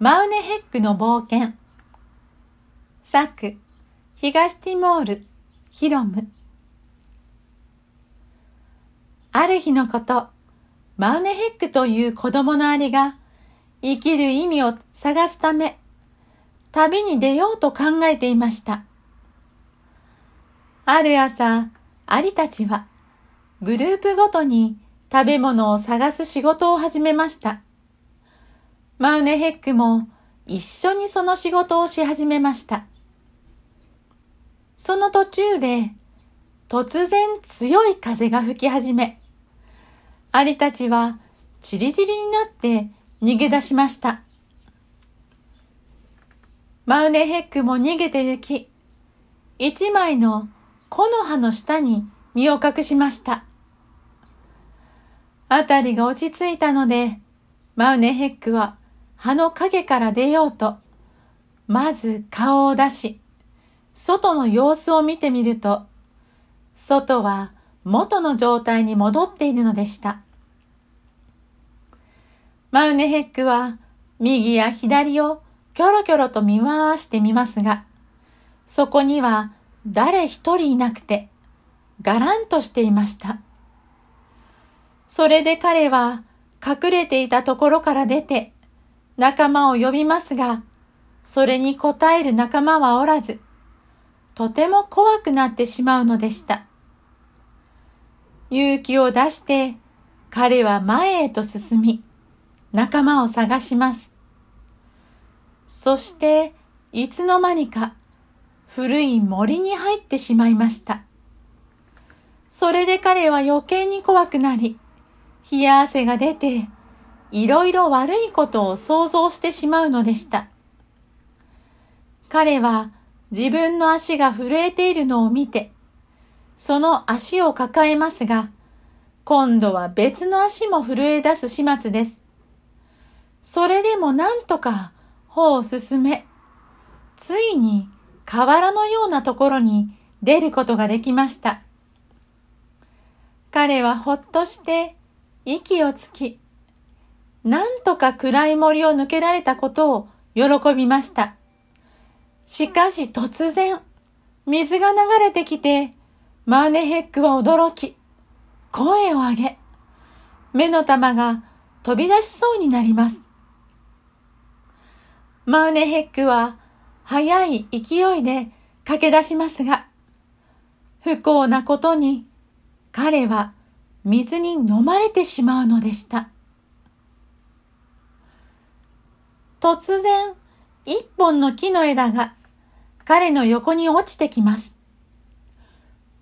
マウネヘックの冒険。作東ティモールヒロム。ある日のことマウネヘックという子供のアリが生きる意味を探すため旅に出ようと考えていました。ある朝アリたちはグループごとに食べ物を探す仕事を始めました。マウネヘックも一緒にその仕事をし始めました。その途中で突然強い風が吹き始め、アリたちはチリチリになって逃げ出しました。マウネヘックも逃げて行き、一枚の木の葉の下に身を隠しました。あたりが落ち着いたので、マウネヘックは葉の影から出ようと、まず顔を出し、外の様子を見てみると、外は元の状態に戻っているのでした。マウネヘックは右や左をキョロキョロと見回してみますが、そこには誰一人いなくて、がらんとしていました。それで彼は隠れていたところから出て、仲間を呼びますが、それに応える仲間はおらず、とても怖くなってしまうのでした。勇気を出して、彼は前へと進み、仲間を探します。そして、いつの間にか、古い森に入ってしまいました。それで彼は余計に怖くなり、冷や汗が出て、いろいろ悪いことを想像してしまうのでした。彼は自分の足が震えているのを見て、その足を抱えますが、今度は別の足も震え出す始末です。それでもなんとか歩を進め、ついに河原のようなところに出ることができました。彼はほっとして息をつき、なんとか暗い森を抜けられたことを喜びました。しかし突然、水が流れてきて、マーネヘックは驚き、声を上げ、目の玉が飛び出しそうになります。マーネヘックは速い勢いで駆け出しますが、不幸なことに彼は水に飲まれてしまうのでした。突然、一本の木の枝が彼の横に落ちてきます。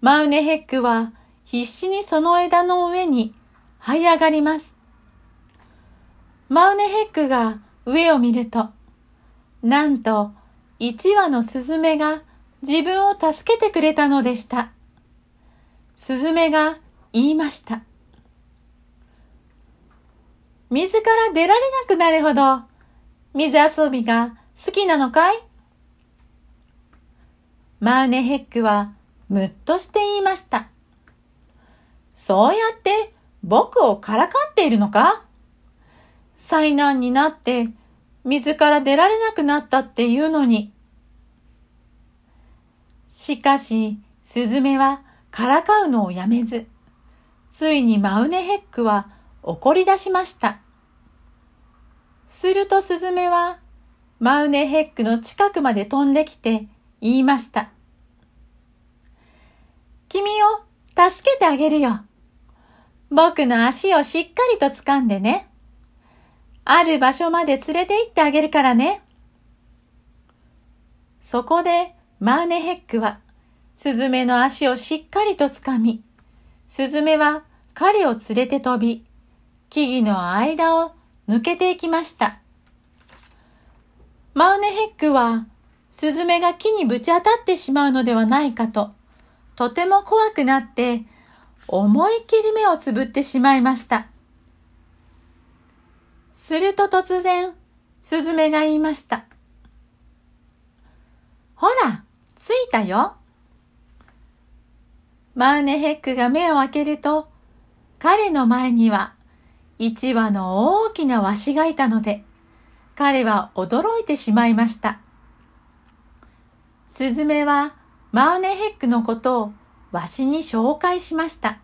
マウネヘックは必死にその枝の上に這い上がります。マウネヘックが上を見ると、なんと一羽のスズメが自分を助けてくれたのでした。スズメが言いました。水から出られなくなるほど水遊びが好きなのかい？マーネヘックはむっとして言いました。そうやって僕をからかっているのか？災難になって水から出られなくなったっていうのに。しかし、スズメはからかうのをやめず、ついにマウネヘックは怒り出しました。するとスズメはマウネヘックの近くまで飛んできて言いました。君を助けてあげるよ。僕の足をしっかりと掴んでね。ある場所まで連れて行ってあげるからね。そこでマーネヘックはスズメの足をしっかりと掴み、スズメは彼を連れて飛び、木々の間を抜けていきました。マウネヘックは、スズメが木にぶち当たってしまうのではないかと、とても怖くなって、思い切り目をつぶってしまいました。すると突然、スズメが言いました。ほら、着いたよ。マウネヘックが目を開けると、彼の前には一羽の大きなワシがいたので、彼は驚いてしまいました。スズメはマウネヘックのことをわしに紹介しました。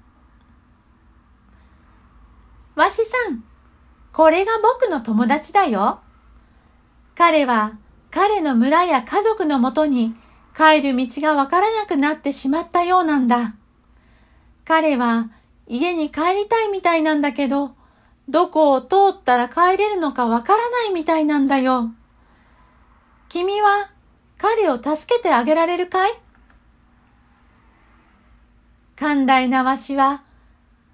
わしさん、これが僕の友達だよ。彼は彼の村や家族のもとに帰る道がわからなくなってしまったようなんだ。彼は家に帰りたいみたいなんだけど、どこを通ったら帰れるのかわからないみたいなんだよ。君は彼を助けてあげられるかい？寛大なわしは、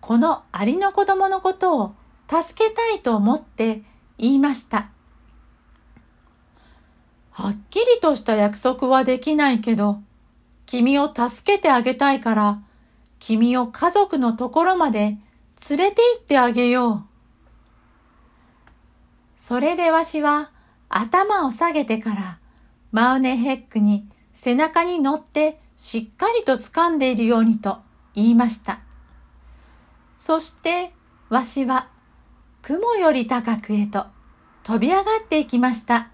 このアリの子供のことを助けたいと思って言いました。はっきりとした約束はできないけど、君を助けてあげたいから、君を家族のところまで連れて行ってあげよう。それでわしは頭を下げてからマウネヘックに背中に乗ってしっかりと掴んでいるようにと言いました。そしてわしは雲より高くへと飛び上がっていきました。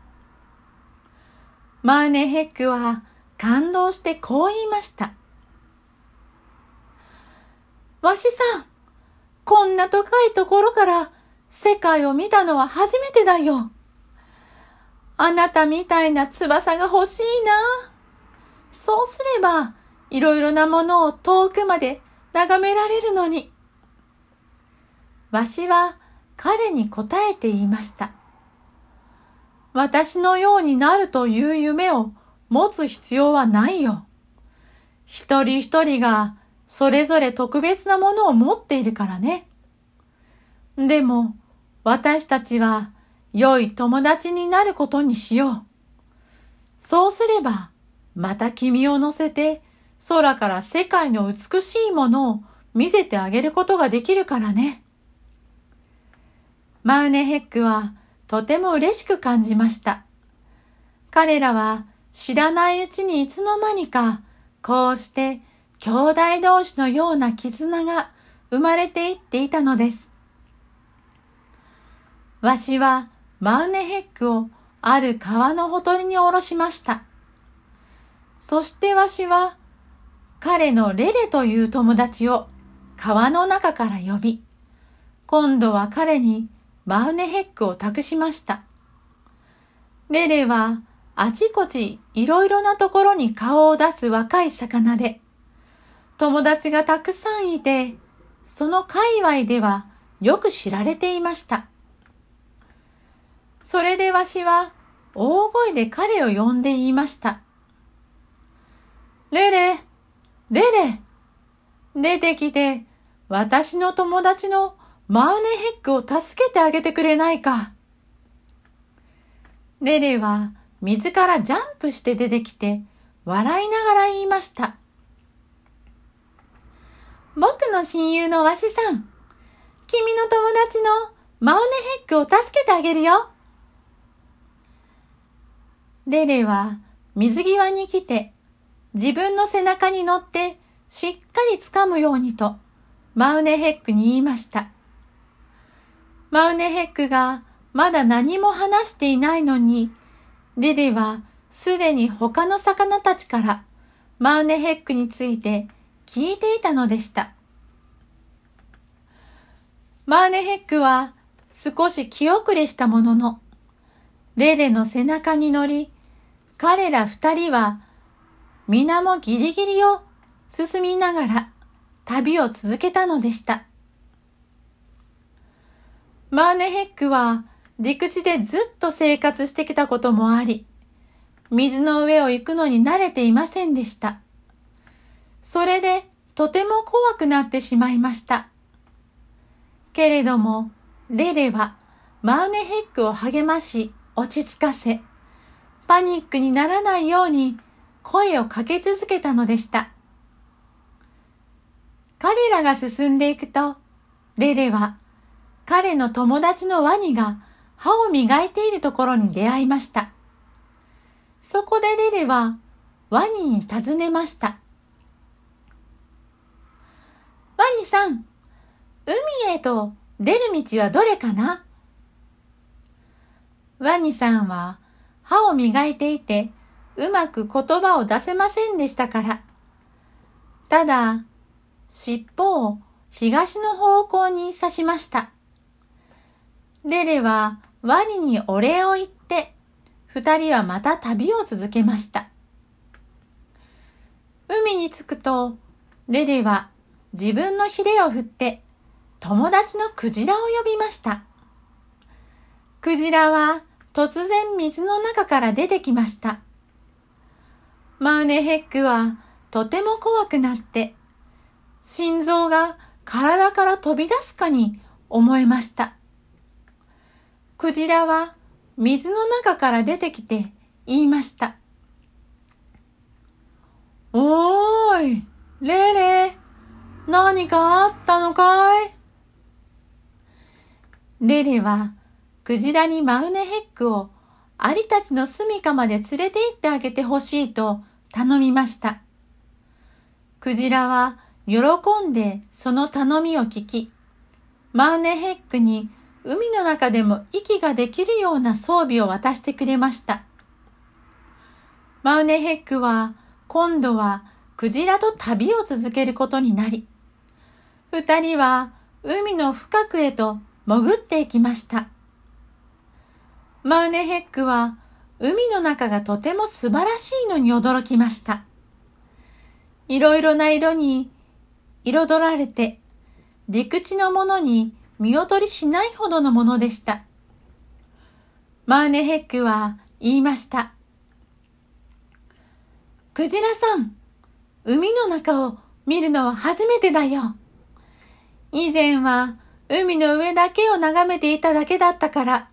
マウネヘックは感動してこう言いました。わしさん、こんな高いところから世界を見たのは初めてだよ。あなたみたいな翼が欲しいな。そうすれば、いろいろなものを遠くまで眺められるのに。わしは彼に答えて言いました。私のようになるという夢を持つ必要はないよ。一人一人がそれぞれ特別なものを持っているからね。でも私たちは良い友達になることにしよう。そうすればまた君を乗せて空から世界の美しいものを見せてあげることができるからね。マウネヘックはとても嬉しく感じました。彼らは知らないうちにいつの間にか、こうして兄弟同士のような絆が生まれていっていたのです。わしはマウネヘックをある川のほとりに下ろしました。そしてわしは彼のレレという友達を川の中から呼び、今度は彼にマウネヘックを託しました。レレはあちこちいろいろなところに顔を出す若い魚で、友達がたくさんいて、その界隈ではよく知られていました。それでわしは大声で彼を呼んで言いました。レレ、レレ、出てきて私の友達のマウネヘックを助けてあげてくれないか。レレは水からジャンプして出てきて笑いながら言いました。僕の親友のわしさん、君の友達のマウネヘックを助けてあげるよ。レレは水際に来て自分の背中に乗ってしっかり掴むようにとマウネヘックに言いました。マウネヘックがまだ何も話していないのに、レレはすでに他の魚たちからマウネヘックについて聞いていたのでした。マウネヘックは少し気遅れしたものの、レレの背中に乗り、彼ら二人は皆もギリギリを進みながら旅を続けたのでした。マーネヘックは陸地でずっと生活してきたこともあり、水の上を行くのに慣れていませんでした。それでとても怖くなってしまいました。けれども、レレはマーネヘックを励まし落ち着かせ、パニックにならないように声をかけ続けたのでした。彼らが進んでいくと、レレは彼の友達のワニが歯を磨いているところに出会いました。そこでレレはワニに尋ねました。ワニさん、海へと出る道はどれかな？ワニさんは歯を磨いていてうまく言葉を出せませんでしたから。ただ、尻尾を東の方向に刺しました。レレはワニにお礼を言って、二人はまた旅を続けました。海に着くと、レレは自分のヒレを振って友達のクジラを呼びました。クジラは突然水の中から出てきました。マウネヘックはとても怖くなって、心臓が体から飛び出すかに思えました。クジラは水の中から出てきて言いました。おーい、レイレイ、何かあったのかい？レレはクジラにマウネヘックをアリたちの住処まで連れて行ってあげてほしいと頼みました。クジラは喜んでその頼みを聞き、マウネヘックに海の中でも息ができるような装備を渡してくれました。マウネヘックは今度はクジラと旅を続けることになり、二人は海の深くへと潜っていきました。マウネヘックは海の中がとても素晴らしいのに驚きました。いろいろな色に彩られて陸地のものに見劣りしないほどのものでした。マウネヘックは言いました。クジラさん、海の中を見るのは初めてだよ。以前は海の上だけを眺めていただけだったから、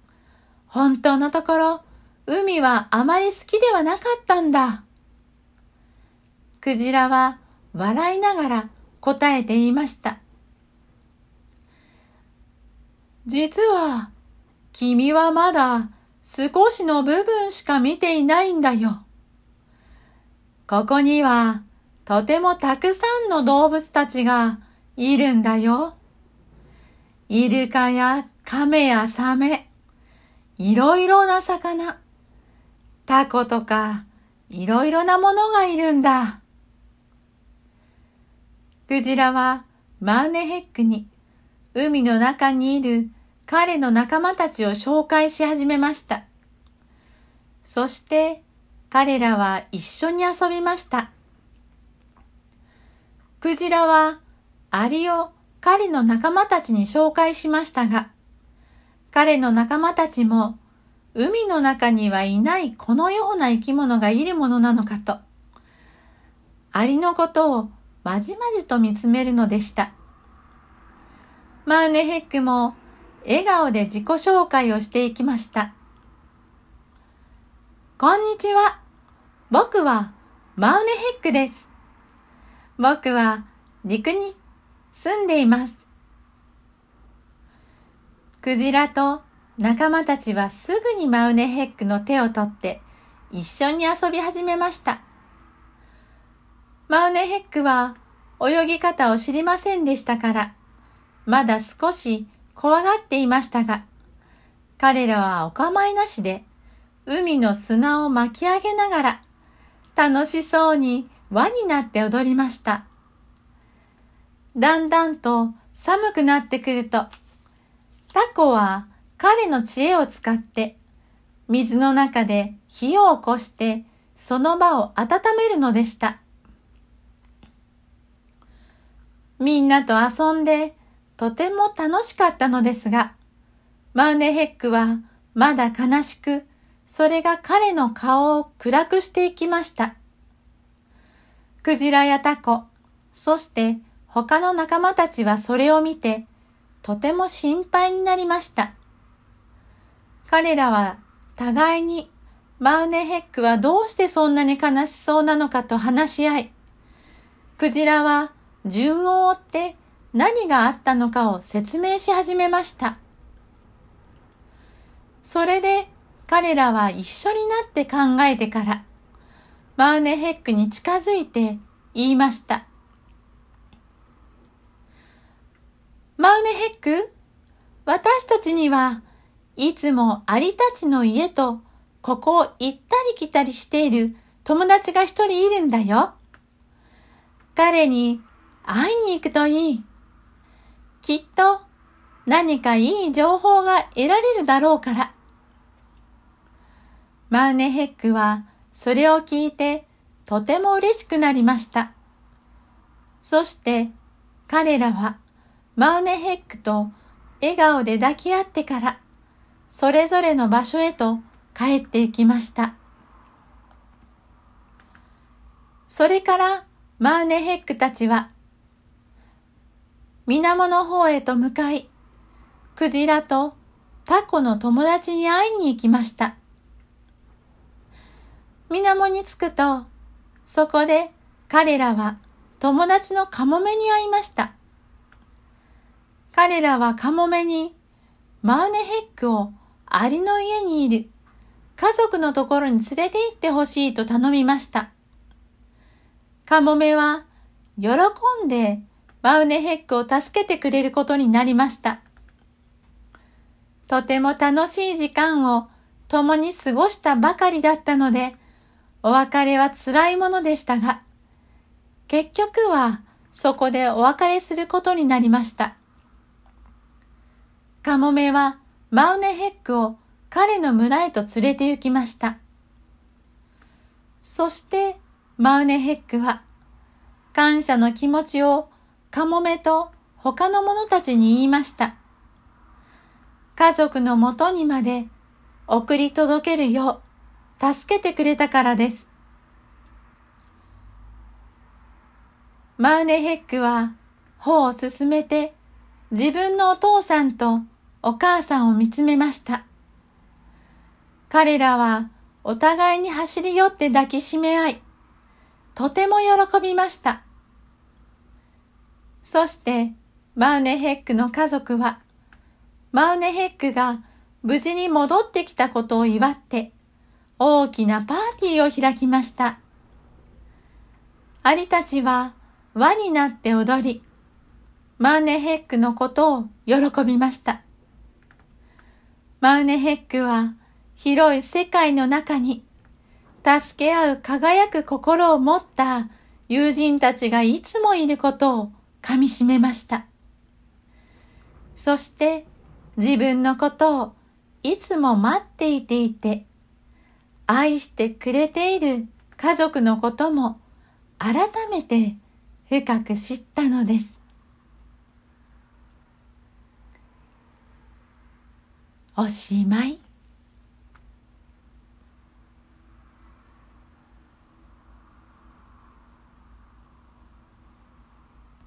本当のところ海はあまり好きではなかったんだ。クジラは笑いながら答えていました。実は君はまだ少しの部分しか見ていないんだよ。ここにはとてもたくさんの動物たちがいるんだよ。イルカやカメやサメ、いろいろな魚、タコとかいろいろなものがいるんだ。クジラはマーネヘックに海の中にいる彼の仲間たちを紹介し始めました。そして彼らは一緒に遊びました。クジラはアリを彼の仲間たちに紹介しましたが、彼の仲間たちも海の中にはいないこのような生き物がいるものなのかと、アリのことをまじまじと見つめるのでした。マウネヘックも笑顔で自己紹介をしていきました。こんにちは。僕はマウネヘックです。僕は陸に住んでいます。クジラと仲間たちはすぐにマウネヘックの手を取って一緒に遊び始めました。マウネヘックは泳ぎ方を知りませんでしたから、まだ少し怖がっていましたが、彼らはお構いなしで海の砂を巻き上げながら楽しそうに輪になって踊りました。だんだんと寒くなってくると、タコは彼の知恵を使って水の中で火を起こしてその場を温めるのでした。みんなと遊んでとても楽しかったのですが、マウネヘックはまだ悲しく、それが彼の顔を暗くしていきました。クジラやタコ、そして他の仲間たちはそれを見て、とても心配になりました。彼らは互いにマウネヘックはどうしてそんなに悲しそうなのかと話し合い、クジラは順を追って何があったのかを説明し始めました。それで彼らは一緒になって考えてから、マウネヘックに近づいて言いました。マウネヘック、私たちにはいつもアリたちの家とここを行ったり来たりしている友達が一人いるんだよ。彼に会いに行くといい。きっと何かいい情報が得られるだろうから。マウネヘックはそれを聞いてとても嬉しくなりました。そして彼らはマウネヘックと笑顔で抱き合ってからそれぞれの場所へと帰って行きました。それからマウネヘックたちは水面の方へと向かい、クジラとタコの友達に会いに行きました。水面に着くと、そこで彼らは友達のカモメに会いました。彼らはカモメにマウネヘックをアリの家にいる家族のところに連れて行ってほしいと頼みました。カモメは喜んでマウネヘックを助けてくれることになりました。とても楽しい時間を共に過ごしたばかりだったので、お別れは辛いものでしたが、結局はそこでお別れすることになりました。カモメはマウネヘックを彼の村へと連れて行きました。そしてマウネヘックは感謝の気持ちをカモメと他の者たちに言いました。家族のもとにまで送り届けるよう助けてくれたからです。マウネヘックは歩を進めて自分のお父さんとお母さんを見つめました。彼らはお互いに走り寄って抱きしめ合い、とても喜びました。そしてマウネヘックの家族は、マウネヘックが無事に戻ってきたことを祝って、大きなパーティーを開きました。アリたちは輪になって踊り、マウネヘックのことを喜びました。マウネヘックは広い世界の中に助け合う輝く心を持った友人たちがいつもいることを噛みしめました。そして自分のことをいつも待っていていて、愛してくれている家族のことも改めて深く知ったのです。おしまい。